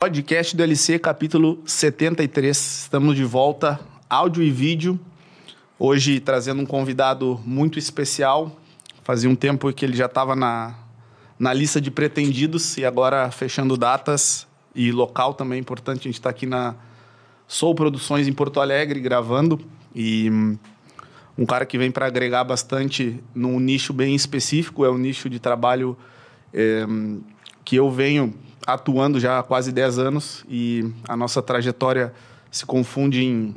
Podcast do LC, capítulo 73. Estamos de volta, áudio e vídeo. Hoje trazendo um convidado muito especial. Fazia um tempo que ele já estava na, na lista de pretendidos e agora fechando datas e local também importante. A gente está aqui na Sou Produções em Porto Alegre gravando e hum, um cara que vem para agregar bastante num nicho bem específico, é o nicho de trabalho é, que eu venho atuando já há quase 10 anos e a nossa trajetória se confunde em,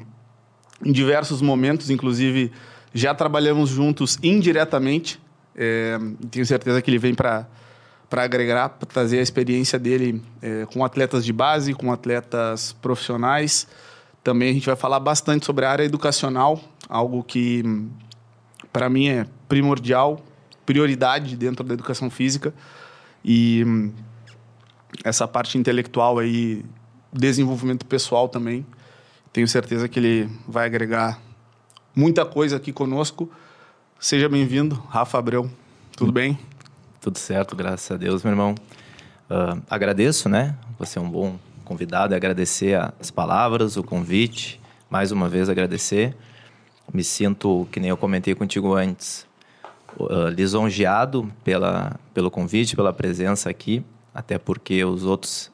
em diversos momentos, inclusive já trabalhamos juntos indiretamente. É, tenho certeza que ele vem para para agregar, para trazer a experiência dele é, com atletas de base, com atletas profissionais. Também a gente vai falar bastante sobre a área educacional, algo que para mim é primordial, prioridade dentro da educação física. E essa parte intelectual aí, desenvolvimento pessoal também. Tenho certeza que ele vai agregar muita coisa aqui conosco. Seja bem-vindo, Rafa Abreu. Tudo bem? Tudo certo, graças a Deus, meu irmão. Uh, agradeço, né? Você é um bom convidado agradecer as palavras, o convite. Mais uma vez agradecer. Me sinto, que nem eu comentei contigo antes, uh, lisonjeado pela, pelo convite, pela presença aqui até porque os outros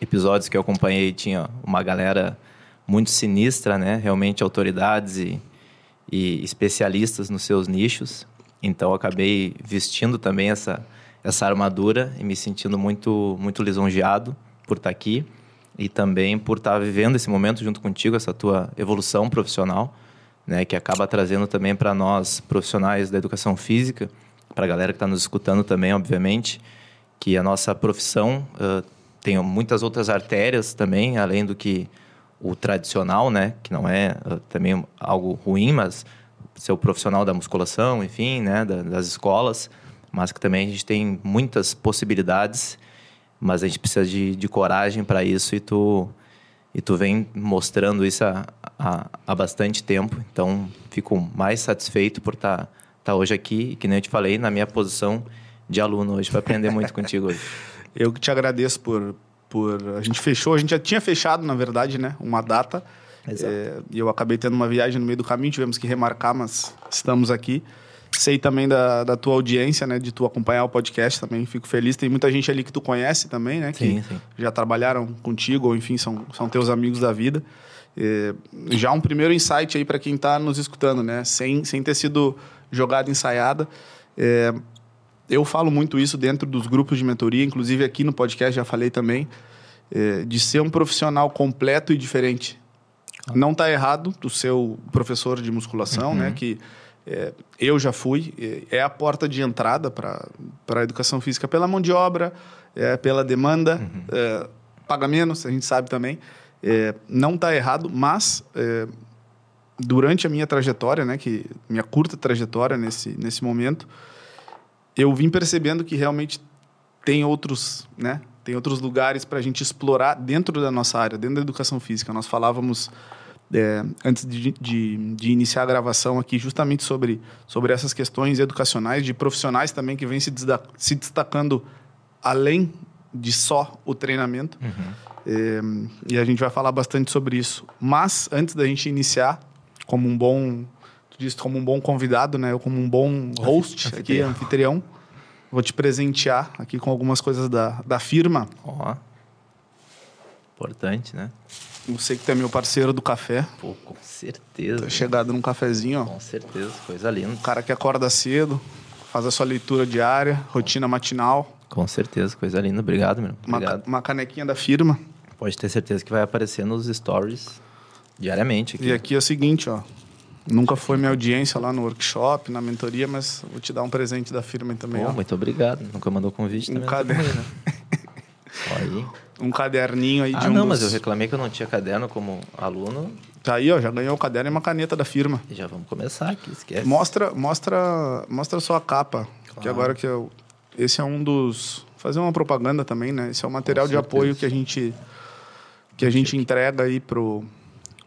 episódios que eu acompanhei tinha uma galera muito sinistra, né? Realmente autoridades e, e especialistas nos seus nichos. Então acabei vestindo também essa essa armadura e me sentindo muito muito lisonjeado por estar aqui e também por estar vivendo esse momento junto contigo, essa tua evolução profissional, né, que acaba trazendo também para nós profissionais da educação física, para a galera que está nos escutando também, obviamente, que a nossa profissão uh, tem muitas outras artérias também, além do que o tradicional, né? Que não é uh, também algo ruim, mas ser o profissional da musculação, enfim, né? Da, das escolas, mas que também a gente tem muitas possibilidades, mas a gente precisa de, de coragem para isso e tu e tu vem mostrando isso há, há, há, bastante tempo, então fico mais satisfeito por estar tá, tá hoje aqui, e que nem eu te falei, na minha posição de aluno hoje, para aprender muito contigo hoje. Eu que te agradeço por, por. A gente fechou, a gente já tinha fechado, na verdade, né? Uma data. É, e eu acabei tendo uma viagem no meio do caminho, tivemos que remarcar, mas estamos aqui. Sei também da, da tua audiência, né? De tu acompanhar o podcast também, fico feliz. Tem muita gente ali que tu conhece também, né? Sim, que sim. já trabalharam contigo, ou enfim, são, são teus amigos da vida. É, já um primeiro insight aí para quem está nos escutando, né? Sem, sem ter sido jogada ensaiada. É, eu falo muito isso dentro dos grupos de mentoria, inclusive aqui no podcast já falei também, é, de ser um profissional completo e diferente. Não está errado do seu professor de musculação, né, uhum. né? Que é, eu já fui, é, é a porta de entrada para a educação física pela mão de obra, é, pela demanda, uhum. é, paga menos, a gente sabe também. É, não está errado, mas é, durante a minha trajetória, né, que minha curta trajetória nesse, nesse momento, eu vim percebendo que realmente tem outros, né? Tem outros lugares para a gente explorar dentro da nossa área, dentro da educação física. Nós falávamos é, antes de, de, de, iniciar a gravação aqui justamente sobre, sobre essas questões educacionais de profissionais também que vêm se, se destacando além de só o treinamento. Uhum. É, e a gente vai falar bastante sobre isso. Mas antes da gente iniciar, como um bom disse como um bom convidado, né? Eu como um bom host aqui, anfitrião. Vou te presentear aqui com algumas coisas da, da firma. Ó. Importante, né? Você que é meu parceiro do café. Pô, com certeza. Tô chegado num cafezinho, ó. Com certeza, coisa linda. O cara que acorda cedo, faz a sua leitura diária, rotina matinal. Com certeza, coisa linda. Obrigado, meu. Obrigado. Uma, uma canequinha da firma. Pode ter certeza que vai aparecer nos stories diariamente. Aqui. E aqui é o seguinte, ó. Nunca foi minha audiência lá no workshop, na mentoria, mas vou te dar um presente da firma também. Pô, muito obrigado. Nunca mandou convite um também. Caderno. Também, né? Um caderninho aí ah, de um não, dos... mas eu reclamei que eu não tinha caderno como aluno. Tá aí, ó, já ganhou o caderno e uma caneta da firma. E já vamos começar aqui, esquece. Mostra, mostra, mostra só a capa, claro. que agora que eu, esse é um dos fazer uma propaganda também, né? Esse é o material de apoio que a gente que a gente entrega aí pro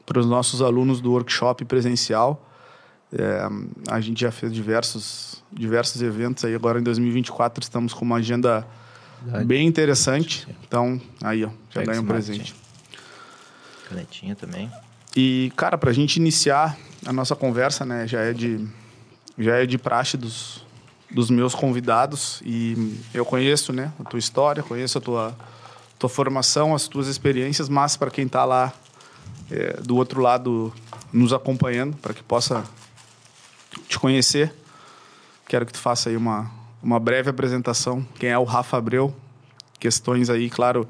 para os nossos alunos do workshop presencial. É, a gente já fez diversos, diversos eventos aí. Agora em 2024 estamos com uma agenda. Bem interessante. Então, aí, ó, já ganhei um presente. Canetinha também. E, cara, pra gente iniciar a nossa conversa, né, já é de, já é de praxe dos, dos meus convidados e eu conheço, né, a tua história, conheço a tua, tua formação, as tuas experiências, mas para quem está lá é, do outro lado nos acompanhando, para que possa te conhecer, quero que tu faça aí uma, uma breve apresentação. Quem é o Rafa Abreu? Questões aí, claro,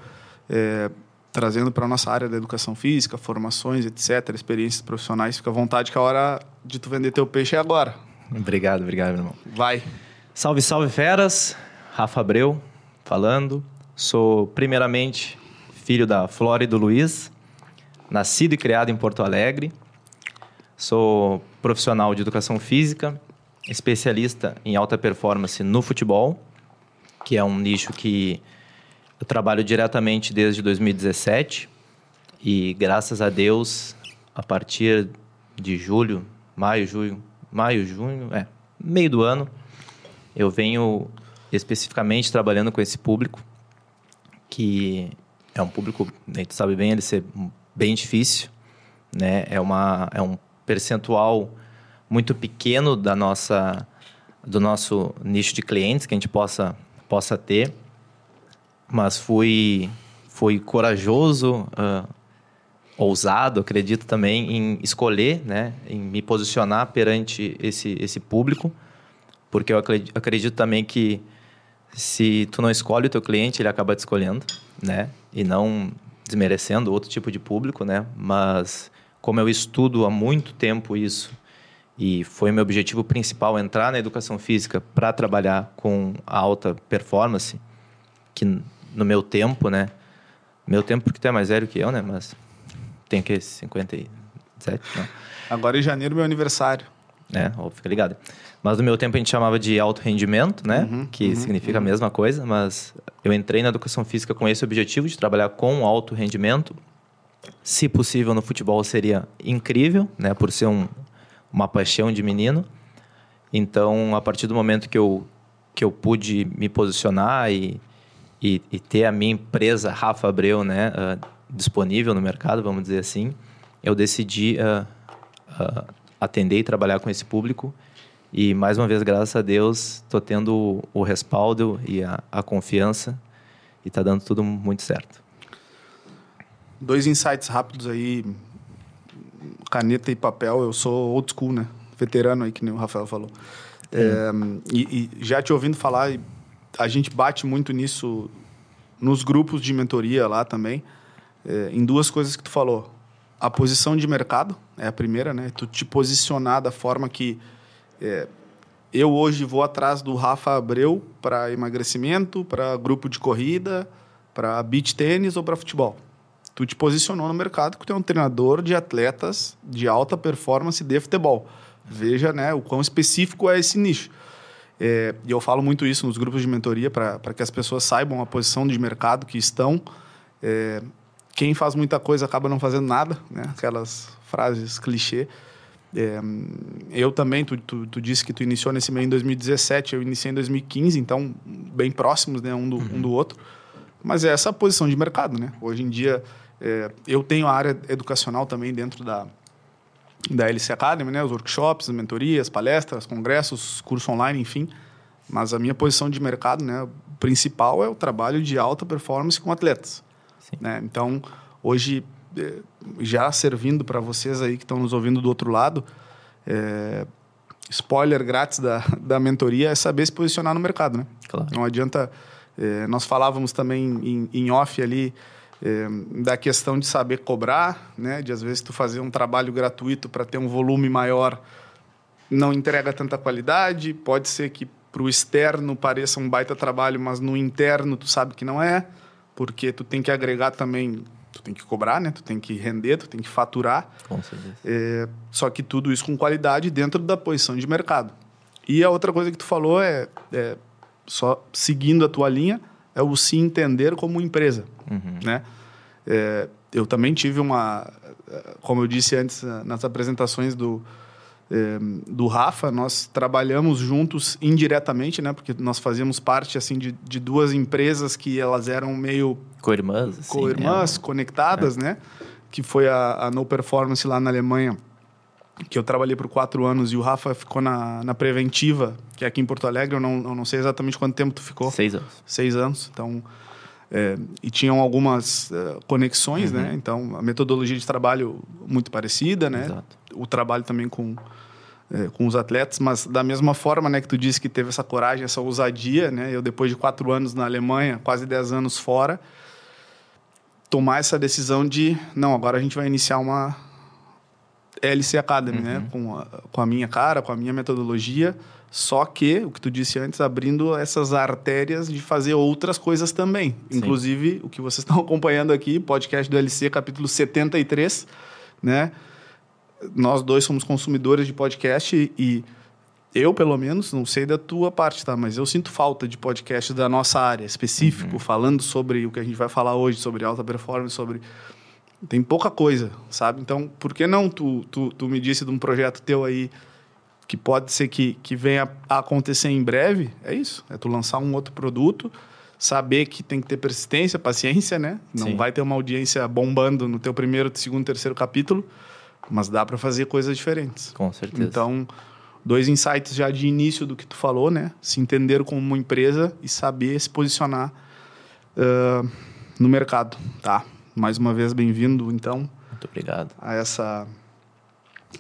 é, trazendo para a nossa área da educação física, formações, etc., experiências profissionais. Fica à vontade que a hora de tu vender teu peixe é agora. Obrigado, obrigado, meu irmão. Vai. Salve, salve, feras. Rafa Abreu falando. Sou, primeiramente, filho da Flora e do Luiz, nascido e criado em Porto Alegre. Sou profissional de educação física, especialista em alta performance no futebol, que é um nicho que eu trabalho diretamente desde 2017 e graças a Deus, a partir de julho, maio, junho, maio, junho, é, meio do ano, eu venho especificamente trabalhando com esse público, que é um público, gente sabe bem, ele ser bem difícil, né? É uma é um percentual muito pequeno da nossa do nosso nicho de clientes que a gente possa possa ter mas fui, fui corajoso, uh, ousado, acredito também, em escolher, né, em me posicionar perante esse, esse público, porque eu acredito, acredito também que se tu não escolhe o teu cliente, ele acaba te escolhendo, né, e não desmerecendo outro tipo de público, né, mas como eu estudo há muito tempo isso e foi meu objetivo principal entrar na educação física para trabalhar com alta performance, que no meu tempo, né? Meu tempo porque tu é mais velho que eu, né? Mas tem que 57, não. Agora em janeiro meu aniversário. É, ó, fica ligado. Mas no meu tempo a gente chamava de alto rendimento, né? Uhum, que uhum, significa uhum. a mesma coisa, mas eu entrei na educação física com esse objetivo de trabalhar com alto rendimento. Se possível no futebol seria incrível, né? Por ser um, uma paixão de menino. Então, a partir do momento que eu, que eu pude me posicionar e e, e ter a minha empresa, Rafa Abreu, né, uh, disponível no mercado, vamos dizer assim, eu decidi uh, uh, atender e trabalhar com esse público. E mais uma vez, graças a Deus, estou tendo o respaldo e a, a confiança e está dando tudo muito certo. Dois insights rápidos aí, caneta e papel. Eu sou old school, né? Veterano aí, que nem o Rafael falou. É, e, e, já te ouvindo falar, a gente bate muito nisso nos grupos de mentoria lá também, é, em duas coisas que tu falou. A posição de mercado é a primeira, né? Tu te posicionar da forma que é, eu hoje vou atrás do Rafa Abreu para emagrecimento, para grupo de corrida, para beach tênis ou para futebol. Tu te posicionou no mercado que tu é um treinador de atletas de alta performance de futebol. Veja, né, o quão específico é esse nicho. É, e eu falo muito isso nos grupos de mentoria para que as pessoas saibam a posição de mercado que estão. É, quem faz muita coisa acaba não fazendo nada, né? Aquelas frases clichê. É, eu também, tu, tu, tu, disse que tu iniciou nesse meio em 2017, eu iniciei em 2015, então bem próximos né, um, do, uhum. um do outro. Mas é essa posição de mercado, né? Hoje em dia, é, eu tenho a área educacional também dentro da, da LC Academy, né? Os workshops, as mentorias, palestras, congressos, curso online, enfim. Mas a minha posição de mercado, né, principal é o trabalho de alta performance com atletas. Né? Então, hoje, eh, já servindo para vocês aí que estão nos ouvindo do outro lado, é, spoiler grátis da, da mentoria é saber se posicionar no mercado, né? Claro. Não adianta... É, nós falávamos também em, em off ali é, da questão de saber cobrar, né? De às vezes tu fazer um trabalho gratuito para ter um volume maior não entrega tanta qualidade, pode ser que para o externo pareça um baita trabalho, mas no interno tu sabe que não é, porque tu tem que agregar também, tu tem que cobrar, né? Tu tem que render, tu tem que faturar. Com certeza. É, só que tudo isso com qualidade dentro da posição de mercado. E a outra coisa que tu falou é, é só seguindo a tua linha, é o se entender como empresa, uhum. né? É, eu também tive uma, como eu disse antes nas apresentações do, é, do Rafa, nós trabalhamos juntos indiretamente, né? Porque nós fazíamos parte assim de, de duas empresas que elas eram meio co-irmãs, assim, co-irmãs, né? conectadas, é. né? Que foi a, a No Performance lá na Alemanha, que eu trabalhei por quatro anos e o Rafa ficou na, na preventiva, que é aqui em Porto Alegre. Eu não, eu não sei exatamente quanto tempo tu ficou. Seis anos. Seis anos. Então, é, e tinham algumas uh, conexões, né? uhum. né? Então, a metodologia de trabalho muito parecida, né? Exato. O trabalho também com é, com os atletas, mas da mesma forma, né, que tu disse que teve essa coragem, essa ousadia, né? Eu depois de quatro anos na Alemanha, quase dez anos fora, tomar essa decisão de não, agora a gente vai iniciar uma LC Academy, né? uhum. né? Com a, com a minha cara, com a minha metodologia. Só que, o que tu disse antes, abrindo essas artérias de fazer outras coisas também. Sim. Inclusive, o que vocês estão acompanhando aqui, podcast do LC, capítulo 73, né? Nós dois somos consumidores de podcast e eu, pelo menos, não sei da tua parte, tá? Mas eu sinto falta de podcast da nossa área específico, uhum. falando sobre o que a gente vai falar hoje, sobre alta performance, sobre tem pouca coisa, sabe? Então, por que não tu, tu, tu me disse de um projeto teu aí que pode ser que, que venha a acontecer em breve? É isso, é tu lançar um outro produto, saber que tem que ter persistência, paciência, né? Não Sim. vai ter uma audiência bombando no teu primeiro, segundo, terceiro capítulo, mas dá para fazer coisas diferentes. Com certeza. Então, dois insights já de início do que tu falou, né? Se entender como uma empresa e saber se posicionar uh, no mercado, tá? Mais uma vez bem-vindo, então. Muito obrigado. A essa,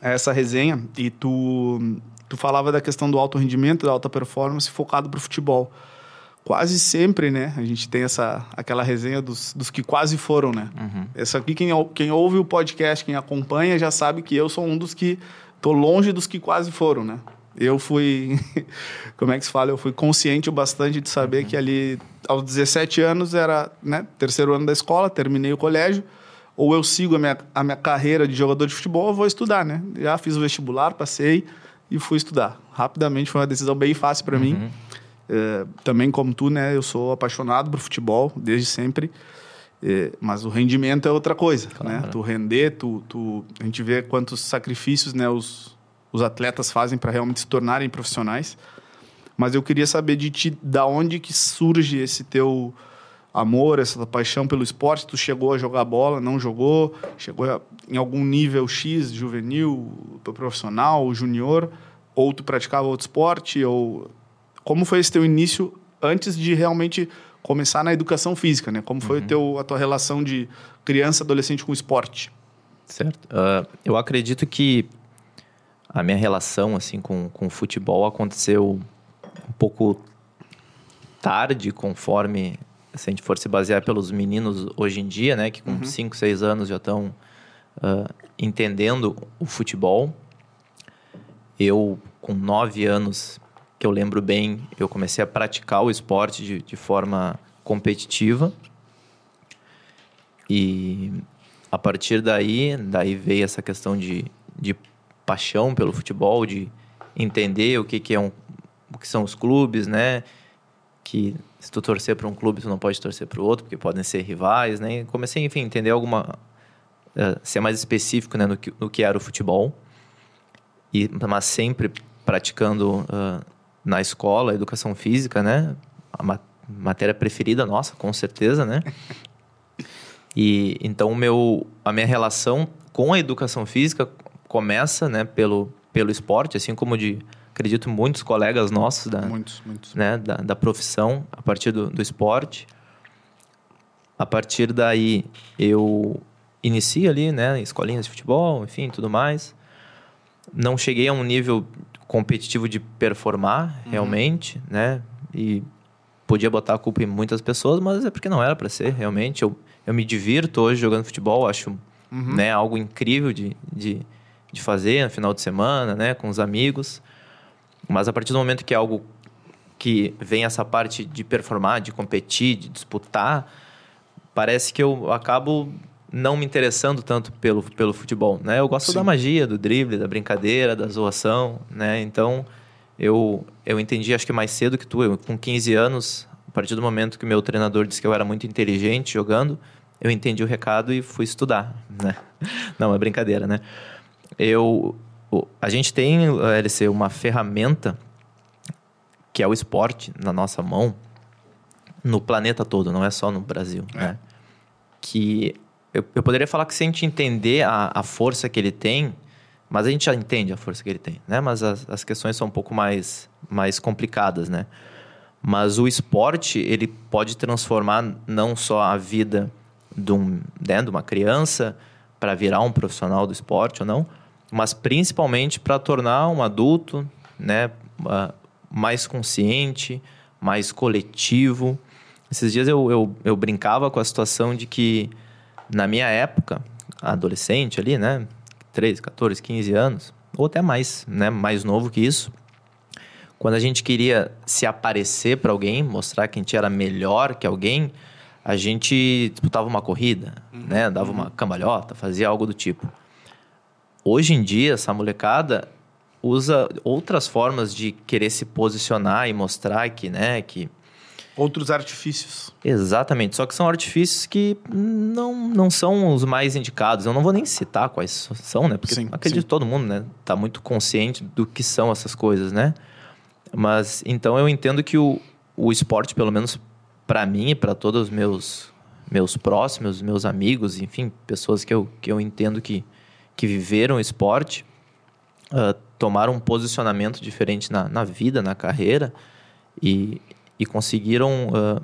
a essa resenha. E tu, tu falava da questão do alto rendimento, da alta performance focado para o futebol. Quase sempre, né? A gente tem essa, aquela resenha dos, dos que quase foram, né? Uhum. Essa aqui, quem, quem ouve o podcast, quem acompanha, já sabe que eu sou um dos que tô longe dos que quase foram, né? Eu fui, como é que se fala? Eu fui consciente o bastante de saber uhum. que ali, aos 17 anos, era né, terceiro ano da escola, terminei o colégio, ou eu sigo a minha, a minha carreira de jogador de futebol, ou vou estudar, né? Já fiz o vestibular, passei e fui estudar. Rapidamente, foi uma decisão bem fácil para uhum. mim. É, também como tu, né? Eu sou apaixonado por futebol, desde sempre. É, mas o rendimento é outra coisa, claro. né? Tu render, tu, tu, a gente vê quantos sacrifícios, né? Os, os atletas fazem para realmente se tornarem profissionais. Mas eu queria saber de ti, da onde que surge esse teu amor, essa paixão pelo esporte? Tu chegou a jogar bola, não jogou? Chegou a, em algum nível X, juvenil, profissional, junior? Ou tu praticava outro esporte? Ou como foi esse teu início antes de realmente começar na educação física, né? Como foi uhum. teu, a tua relação de criança, adolescente com o esporte? Certo. Uh, eu acredito que a minha relação assim com, com o futebol aconteceu um pouco tarde, conforme se a gente for se basear pelos meninos hoje em dia, né, que com 5, uhum. 6 anos já estão uh, entendendo o futebol. Eu, com 9 anos, que eu lembro bem, eu comecei a praticar o esporte de, de forma competitiva. E a partir daí, daí veio essa questão de, de paixão pelo futebol, de entender o que, que é um, o que são os clubes, né? Que se tu torcer para um clube, tu não pode torcer para o outro, porque podem ser rivais, né? Comecei, enfim, a entender alguma uh, ser mais específico, né, no que, no que era o futebol. E mas sempre praticando uh, na escola, educação física, né? A ma matéria preferida nossa, com certeza, né? E então meu a minha relação com a educação física começa, né, pelo, pelo esporte, assim como de, acredito, muitos colegas nossos da, muitos, muitos. Né, da, da profissão, a partir do, do esporte. A partir daí, eu iniciei ali, né, escolinhas de futebol, enfim, tudo mais. Não cheguei a um nível competitivo de performar, uhum. realmente, né, e podia botar a culpa em muitas pessoas, mas é porque não era para ser, realmente. Eu, eu me divirto hoje jogando futebol, acho uhum. né, algo incrível de, de, de fazer no final de semana, né, com os amigos. Mas a partir do momento que é algo que vem essa parte de performar, de competir, de disputar, parece que eu acabo não me interessando tanto pelo, pelo futebol, né? Eu gosto Sim. da magia, do drible, da brincadeira, da zoação, né? Então, eu, eu entendi, acho que mais cedo que tu, eu, com 15 anos, a partir do momento que meu treinador disse que eu era muito inteligente jogando, eu entendi o recado e fui estudar, né? Não, é brincadeira, né? Eu a gente tem, LC, uma ferramenta que é o esporte na nossa mão, no planeta todo, não é só no Brasil, é. né? Que eu, eu, poderia falar que se a gente entender a, a, força que ele tem, mas a gente já entende a força que ele tem, né? Mas as, as questões são um pouco mais, mais complicadas, né? Mas o esporte, ele pode transformar não só a vida de, um, né, de uma criança para virar um profissional do esporte ou não, mas principalmente para tornar um adulto né, mais consciente, mais coletivo. Esses dias eu, eu, eu brincava com a situação de que, na minha época, adolescente ali, né, 13, 14, 15 anos, ou até mais, né, mais novo que isso, quando a gente queria se aparecer para alguém, mostrar que a gente era melhor que alguém, a gente disputava uma corrida, uhum, né? Dava uhum. uma cambalhota, fazia algo do tipo. Hoje em dia, essa molecada usa outras formas de querer se posicionar e mostrar que, né, que outros artifícios. Exatamente, só que são artifícios que não, não são os mais indicados. Eu não vou nem citar quais são, né? Porque sim, acredito sim. que todo mundo, né, tá muito consciente do que são essas coisas, né? Mas então eu entendo que o, o esporte, pelo menos para mim e para todos os meus meus próximos, meus amigos, enfim, pessoas que eu, que eu entendo que, que viveram esporte, uh, tomaram um posicionamento diferente na, na vida, na carreira e, e conseguiram uh,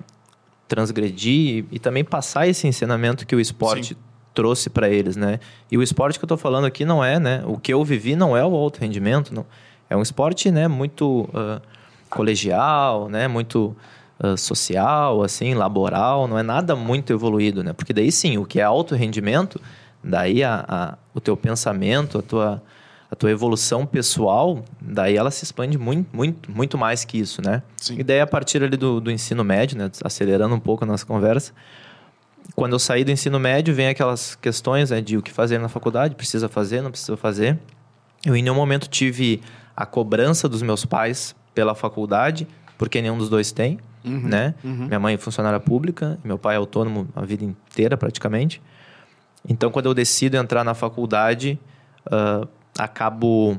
transgredir e, e, também passar esse ensinamento que o esporte Sim. trouxe para eles, né? E o esporte que eu estou falando aqui não é, né? O que eu vivi não é o alto rendimento, não. É um esporte, né? Muito uh, colegial, né? Muito Uh, social, assim, laboral, não é nada muito evoluído, né? Porque daí sim, o que é alto rendimento, daí a, a, o teu pensamento, a tua, a tua evolução pessoal, daí ela se expande muito, muito, muito mais que isso, né? Sim. E daí a partir ali do, do ensino médio, né? Acelerando um pouco a nossa conversa, quando eu saí do ensino médio, vem aquelas questões né, de o que fazer na faculdade, precisa fazer, não precisa fazer. Eu em nenhum momento tive a cobrança dos meus pais pela faculdade, porque nenhum dos dois tem uhum, né? Uhum. Minha mãe é funcionária pública, meu pai é autônomo a vida inteira praticamente. Então, quando eu decido entrar na faculdade, uh, acabo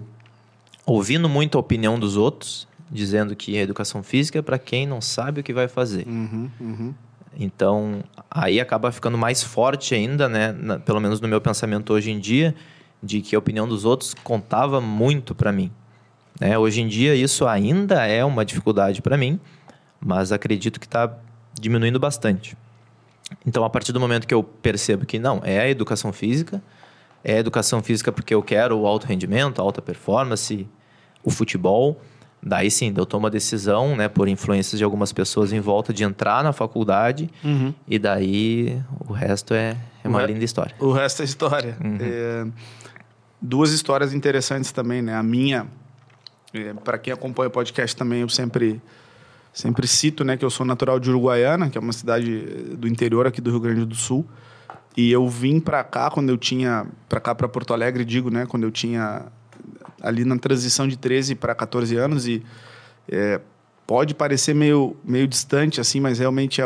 ouvindo muito a opinião dos outros, dizendo que a educação física é para quem não sabe o que vai fazer. Uhum, uhum. Então, aí acaba ficando mais forte ainda, né? Na, pelo menos no meu pensamento hoje em dia, de que a opinião dos outros contava muito para mim. Né? Hoje em dia, isso ainda é uma dificuldade para mim, mas acredito que está diminuindo bastante. Então, a partir do momento que eu percebo que não, é a educação física, é a educação física porque eu quero o alto rendimento, a alta performance, o futebol, daí sim, eu tomo a decisão, né, por influências de algumas pessoas em volta, de entrar na faculdade uhum. e daí o resto é, é uma linda história. O resto é história. Uhum. É, duas histórias interessantes também, né? A minha, é, para quem acompanha o podcast também, eu sempre Sempre cito, né, que eu sou natural de Uruguaiana, que é uma cidade do interior aqui do Rio Grande do Sul. E eu vim para cá quando eu tinha para cá para Porto Alegre, digo, né, quando eu tinha ali na transição de 13 para 14 anos e é, pode parecer meio meio distante assim, mas realmente é